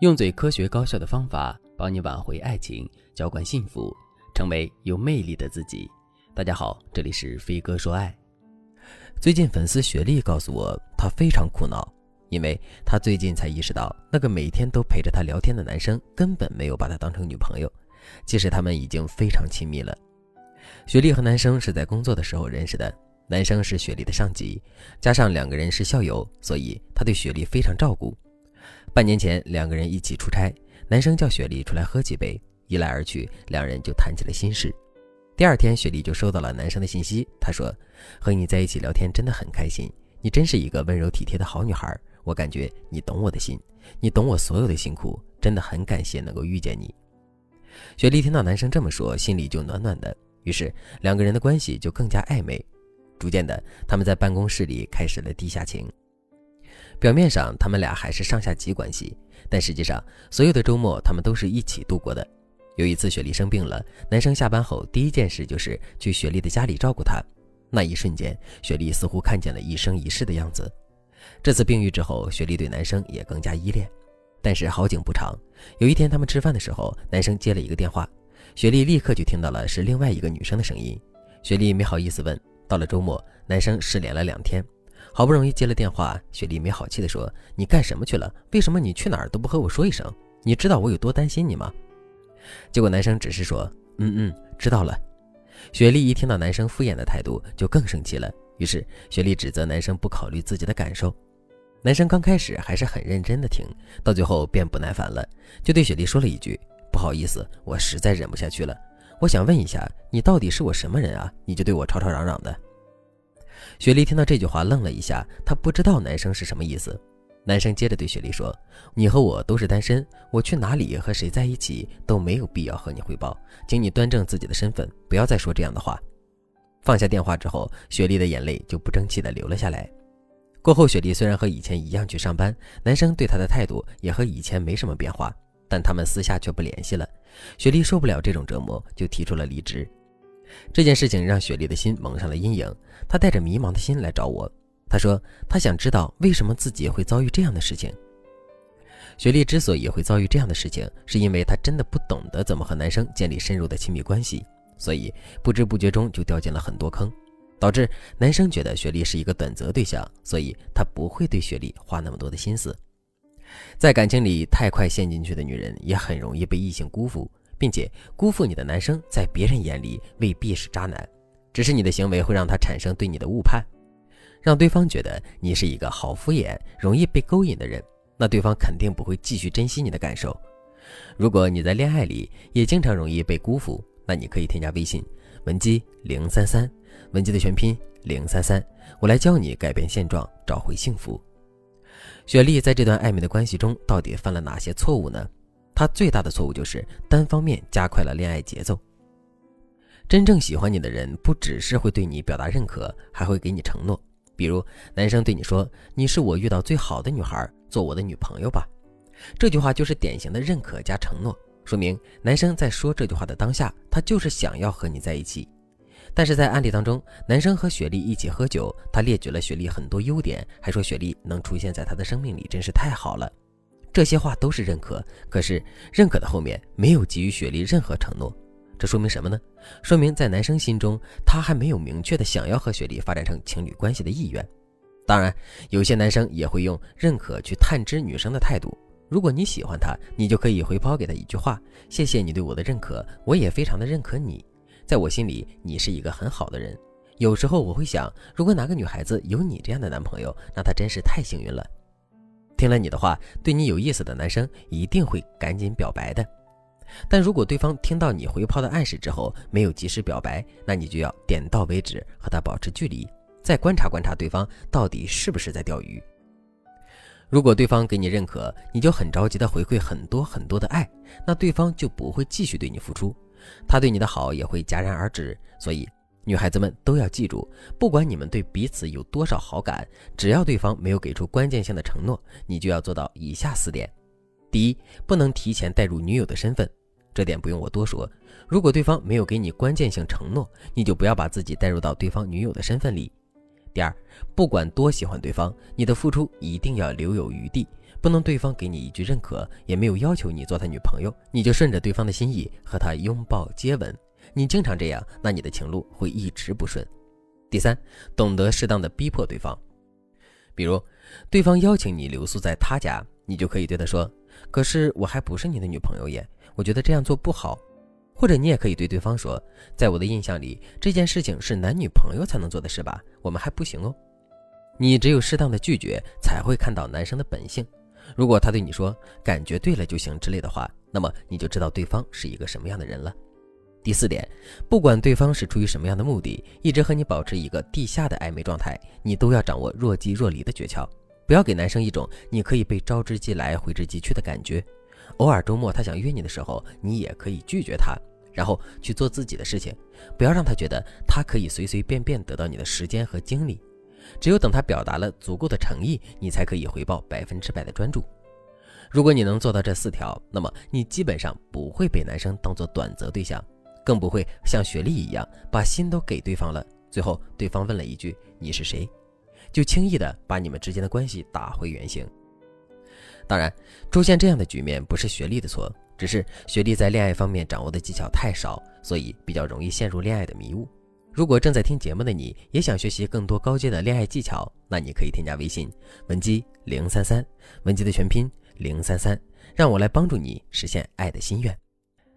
用最科学高效的方法帮你挽回爱情，浇灌幸福，成为有魅力的自己。大家好，这里是飞哥说爱。最近粉丝雪莉告诉我，她非常苦恼，因为她最近才意识到，那个每天都陪着她聊天的男生根本没有把她当成女朋友，即使他们已经非常亲密了。雪莉和男生是在工作的时候认识的，男生是雪莉的上级，加上两个人是校友，所以他对雪莉非常照顾。半年前，两个人一起出差，男生叫雪莉出来喝几杯，一来二去，两人就谈起了心事。第二天，雪莉就收到了男生的信息，他说：“和你在一起聊天真的很开心，你真是一个温柔体贴的好女孩，我感觉你懂我的心，你懂我所有的辛苦，真的很感谢能够遇见你。”雪莉听到男生这么说，心里就暖暖的，于是两个人的关系就更加暧昧。逐渐的，他们在办公室里开始了地下情。表面上他们俩还是上下级关系，但实际上所有的周末他们都是一起度过的。有一次雪莉生病了，男生下班后第一件事就是去雪莉的家里照顾她。那一瞬间，雪莉似乎看见了一生一世的样子。这次病愈之后，雪莉对男生也更加依恋。但是好景不长，有一天他们吃饭的时候，男生接了一个电话，雪莉立刻就听到了是另外一个女生的声音。雪莉没好意思问。到了周末，男生失联了两天。好不容易接了电话，雪莉没好气地说：“你干什么去了？为什么你去哪儿都不和我说一声？你知道我有多担心你吗？”结果男生只是说：“嗯嗯，知道了。”雪莉一听到男生敷衍的态度，就更生气了。于是雪莉指责男生不考虑自己的感受。男生刚开始还是很认真的听，到最后便不耐烦了，就对雪莉说了一句：“不好意思，我实在忍不下去了。我想问一下，你到底是我什么人啊？你就对我吵吵嚷嚷的。”雪莉听到这句话愣了一下，她不知道男生是什么意思。男生接着对雪莉说：“你和我都是单身，我去哪里和谁在一起都没有必要和你汇报，请你端正自己的身份，不要再说这样的话。”放下电话之后，雪莉的眼泪就不争气地流了下来。过后，雪莉虽然和以前一样去上班，男生对她的态度也和以前没什么变化，但他们私下却不联系了。雪莉受不了这种折磨，就提出了离职。这件事情让雪莉的心蒙上了阴影，她带着迷茫的心来找我。她说：“她想知道为什么自己会遭遇这样的事情。”雪莉之所以会遭遇这样的事情，是因为她真的不懂得怎么和男生建立深入的亲密关系，所以不知不觉中就掉进了很多坑，导致男生觉得雪莉是一个短择对象，所以他不会对雪莉花那么多的心思。在感情里太快陷进去的女人，也很容易被异性辜负。并且辜负你的男生，在别人眼里未必是渣男，只是你的行为会让他产生对你的误判，让对方觉得你是一个好敷衍、容易被勾引的人，那对方肯定不会继续珍惜你的感受。如果你在恋爱里也经常容易被辜负，那你可以添加微信文姬零三三，文姬的全拼零三三，我来教你改变现状，找回幸福。雪莉在这段暧昧的关系中，到底犯了哪些错误呢？他最大的错误就是单方面加快了恋爱节奏。真正喜欢你的人，不只是会对你表达认可，还会给你承诺。比如，男生对你说：“你是我遇到最好的女孩，做我的女朋友吧。”这句话就是典型的认可加承诺，说明男生在说这句话的当下，他就是想要和你在一起。但是在案例当中，男生和雪莉一起喝酒，他列举了雪莉很多优点，还说雪莉能出现在他的生命里真是太好了。这些话都是认可，可是认可的后面没有给予雪莉任何承诺，这说明什么呢？说明在男生心中，他还没有明确的想要和雪莉发展成情侣关系的意愿。当然，有些男生也会用认可去探知女生的态度。如果你喜欢他，你就可以回抛给他一句话：“谢谢你对我的认可，我也非常的认可你，在我心里你是一个很好的人。有时候我会想，如果哪个女孩子有你这样的男朋友，那她真是太幸运了。”听了你的话，对你有意思的男生一定会赶紧表白的。但如果对方听到你回抛的暗示之后没有及时表白，那你就要点到为止，和他保持距离，再观察观察对方到底是不是在钓鱼。如果对方给你认可，你就很着急的回馈很多很多的爱，那对方就不会继续对你付出，他对你的好也会戛然而止。所以。女孩子们都要记住，不管你们对彼此有多少好感，只要对方没有给出关键性的承诺，你就要做到以下四点：第一，不能提前带入女友的身份，这点不用我多说。如果对方没有给你关键性承诺，你就不要把自己带入到对方女友的身份里。第二，不管多喜欢对方，你的付出一定要留有余地，不能对方给你一句认可，也没有要求你做他女朋友，你就顺着对方的心意和他拥抱接吻。你经常这样，那你的情路会一直不顺。第三，懂得适当的逼迫对方，比如对方邀请你留宿在他家，你就可以对他说：“可是我还不是你的女朋友耶，我觉得这样做不好。”或者你也可以对对方说：“在我的印象里，这件事情是男女朋友才能做的事吧？我们还不行哦。”你只有适当的拒绝，才会看到男生的本性。如果他对你说“感觉对了就行”之类的话，那么你就知道对方是一个什么样的人了。第四点，不管对方是出于什么样的目的，一直和你保持一个地下的暧昧状态，你都要掌握若即若离的诀窍，不要给男生一种你可以被招之即来挥之即去的感觉。偶尔周末他想约你的时候，你也可以拒绝他，然后去做自己的事情，不要让他觉得他可以随随便便得到你的时间和精力。只有等他表达了足够的诚意，你才可以回报百分之百的专注。如果你能做到这四条，那么你基本上不会被男生当做短择对象。更不会像雪莉一样把心都给对方了，最后对方问了一句“你是谁”，就轻易的把你们之间的关系打回原形。当然，出现这样的局面不是雪莉的错，只是雪莉在恋爱方面掌握的技巧太少，所以比较容易陷入恋爱的迷雾。如果正在听节目的你也想学习更多高阶的恋爱技巧，那你可以添加微信文姬零三三，文姬的全拼零三三，让我来帮助你实现爱的心愿。